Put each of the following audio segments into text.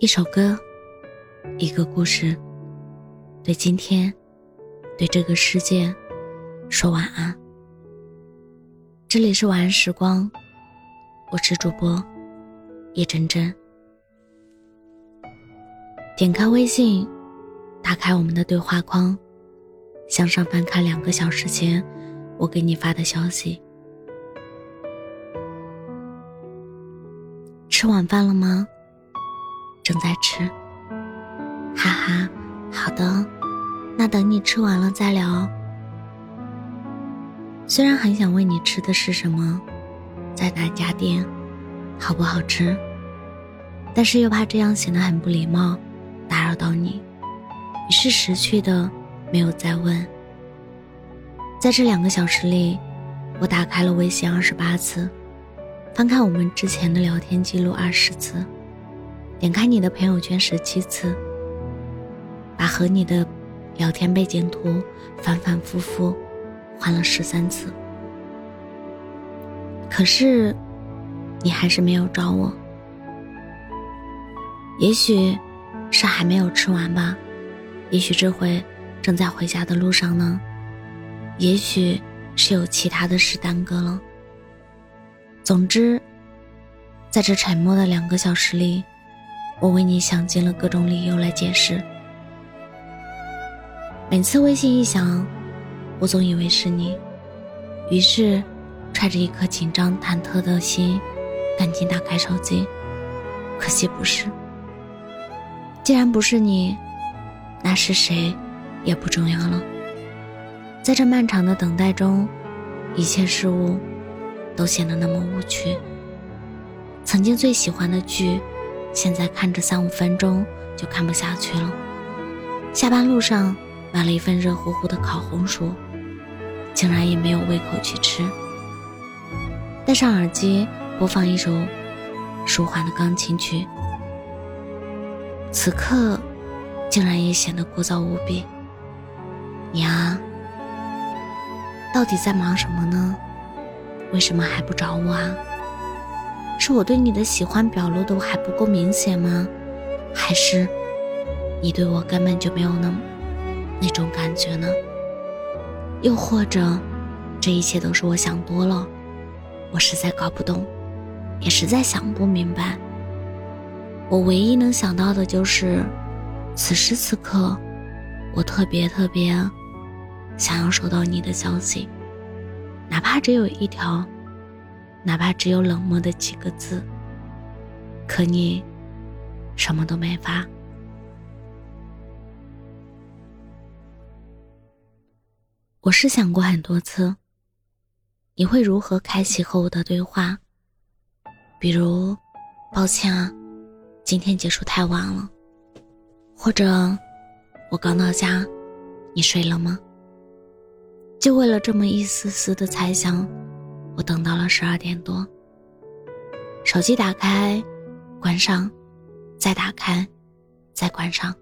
一首歌，一个故事，对今天，对这个世界，说晚安。这里是晚安时光，我是主播叶真真。点开微信，打开我们的对话框，向上翻看两个小时前我给你发的消息。吃晚饭了吗？正在吃，哈哈，好的，那等你吃完了再聊。虽然很想问你吃的是什么，在哪家店，好不好吃，但是又怕这样显得很不礼貌，打扰到你，于是识趣的没有再问。在这两个小时里，我打开了微信二十八次，翻看我们之前的聊天记录二十次。点开你的朋友圈十七次，把和你的聊天背景图反反复复换了十三次，可是你还是没有找我。也许是还没有吃完吧，也许这回正在回家的路上呢，也许是有其他的事耽搁了。总之，在这沉默的两个小时里。我为你想尽了各种理由来解释。每次微信一响，我总以为是你，于是揣着一颗紧张忐忑的心，赶紧打开手机。可惜不是。既然不是你，那是谁也不重要了。在这漫长的等待中，一切事物都显得那么无趣。曾经最喜欢的剧。现在看着三五分钟就看不下去了。下班路上买了一份热乎乎的烤红薯，竟然也没有胃口去吃。戴上耳机播放一首舒缓的钢琴曲，此刻竟然也显得枯燥无比。你啊，到底在忙什么呢？为什么还不找我啊？是我对你的喜欢表露的还不够明显吗？还是你对我根本就没有那那种感觉呢？又或者，这一切都是我想多了？我实在搞不懂，也实在想不明白。我唯一能想到的就是，此时此刻，我特别特别想要收到你的消息，哪怕只有一条。哪怕只有冷漠的几个字，可你什么都没发。我是想过很多次，你会如何开启和我的对话？比如，抱歉啊，今天结束太晚了，或者我刚到家，你睡了吗？就为了这么一丝丝的猜想。我等到了十二点多，手机打开，关上，再打开，再关上，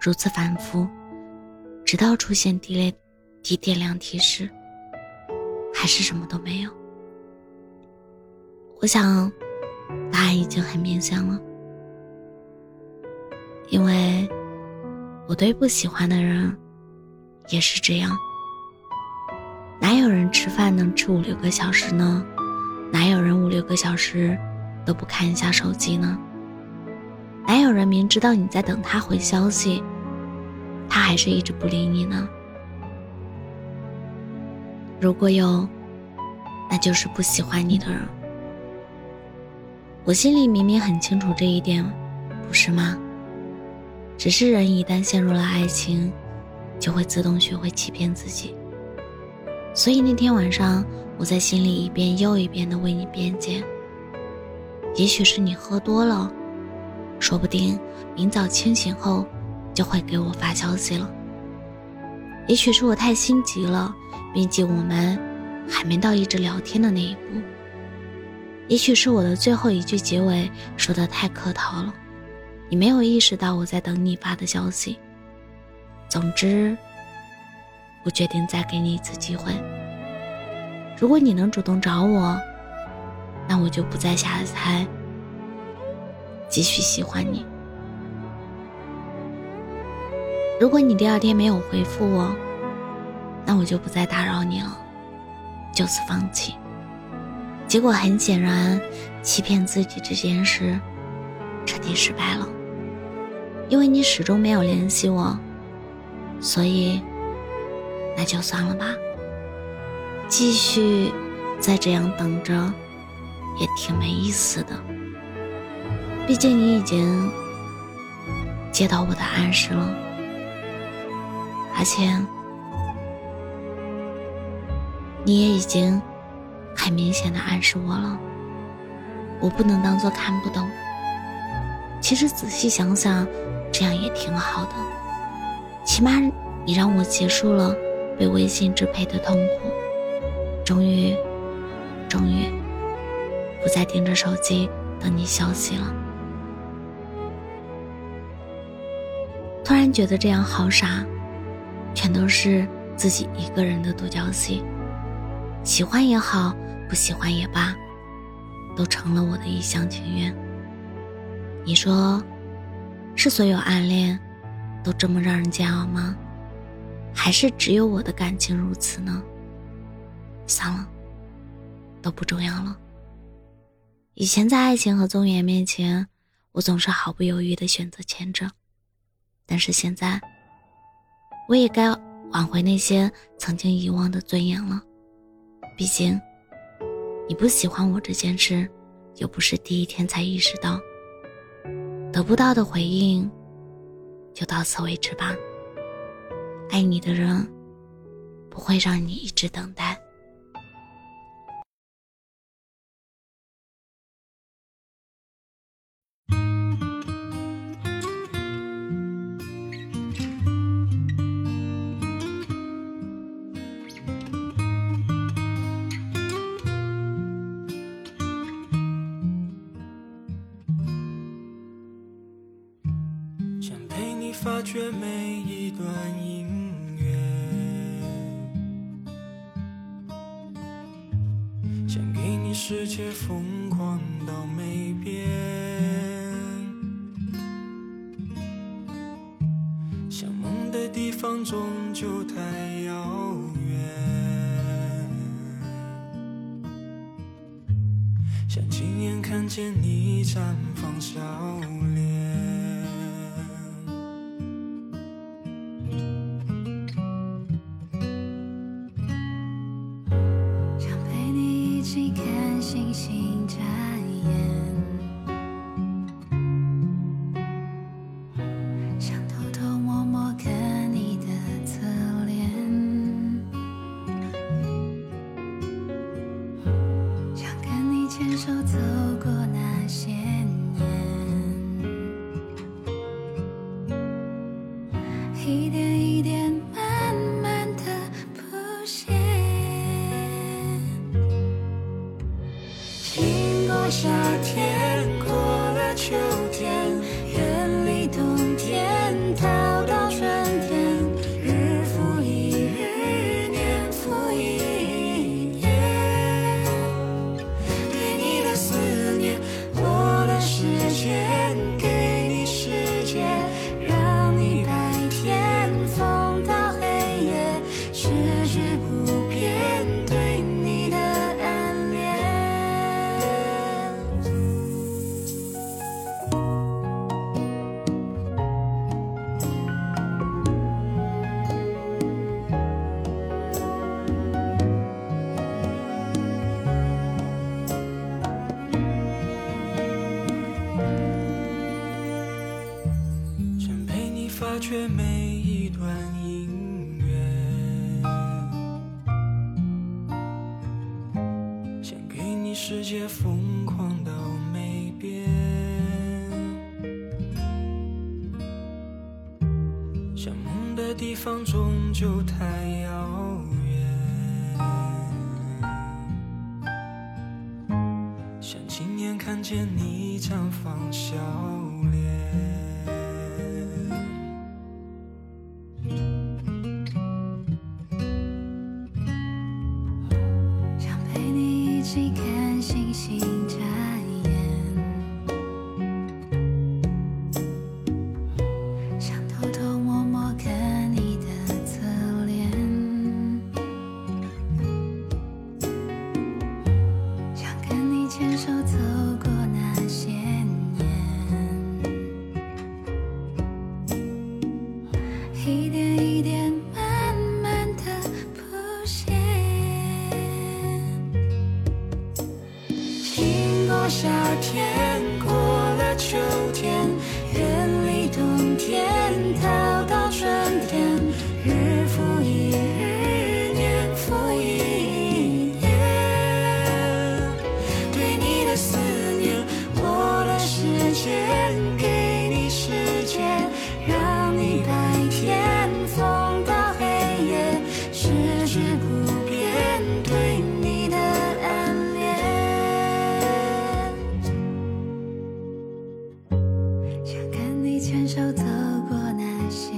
如此反复，直到出现低类低电量提示，还是什么都没有。我想，答案已经很明显了，因为我对不喜欢的人也是这样。哪有人吃饭能吃五六个小时呢？哪有人五六个小时都不看一下手机呢？哪有人明知道你在等他回消息，他还是一直不理你呢？如果有，那就是不喜欢你的人。我心里明明很清楚这一点，不是吗？只是人一旦陷入了爱情，就会自动学会欺骗自己。所以那天晚上，我在心里一遍又一遍的为你辩解。也许是你喝多了，说不定明早清醒后就会给我发消息了。也许是我太心急了，毕竟我们还没到一直聊天的那一步。也许是我的最后一句结尾说的太客套了，你没有意识到我在等你发的消息。总之。我决定再给你一次机会。如果你能主动找我，那我就不再瞎猜，继续喜欢你。如果你第二天没有回复我，那我就不再打扰你了，就此放弃。结果很显然，欺骗自己这件事彻底失败了，因为你始终没有联系我，所以那就算了吧。继续再这样等着，也挺没意思的。毕竟你已经接到我的暗示了，而且你也已经很明显的暗示我了，我不能当做看不懂。其实仔细想想，这样也挺好的，起码你让我结束了被微信支配的痛苦，终于，终于不再盯着手机等你消息了。突然觉得这样好傻，全都是自己一个人的独角戏。喜欢也好，不喜欢也罢，都成了我的一厢情愿。你说，是所有暗恋都这么让人煎熬吗？还是只有我的感情如此呢？算了，都不重要了。以前在爱情和尊严面前，我总是毫不犹豫的选择前者。但是现在，我也该挽回那些曾经遗忘的尊严了。毕竟，你不喜欢我这件事，又不是第一天才意识到。得不到的回应，就到此为止吧。爱你的人，不会让你一直等待。想陪你发掘每一段世界疯狂到没边，想梦的地方终究太遥远，想亲眼看见你绽放笑脸。心眨眼，想偷偷摸摸看你的侧脸，想看你牵手走。却每一段音乐，想给你世界疯狂到没边，想梦的地方终究太遥远，想亲眼看见你绽放笑脸。一点慢慢的浮现，经过夏天，过了秋天，远离冬天，逃到春天，日复一日，年复一年，对你的思念，我的世界。些。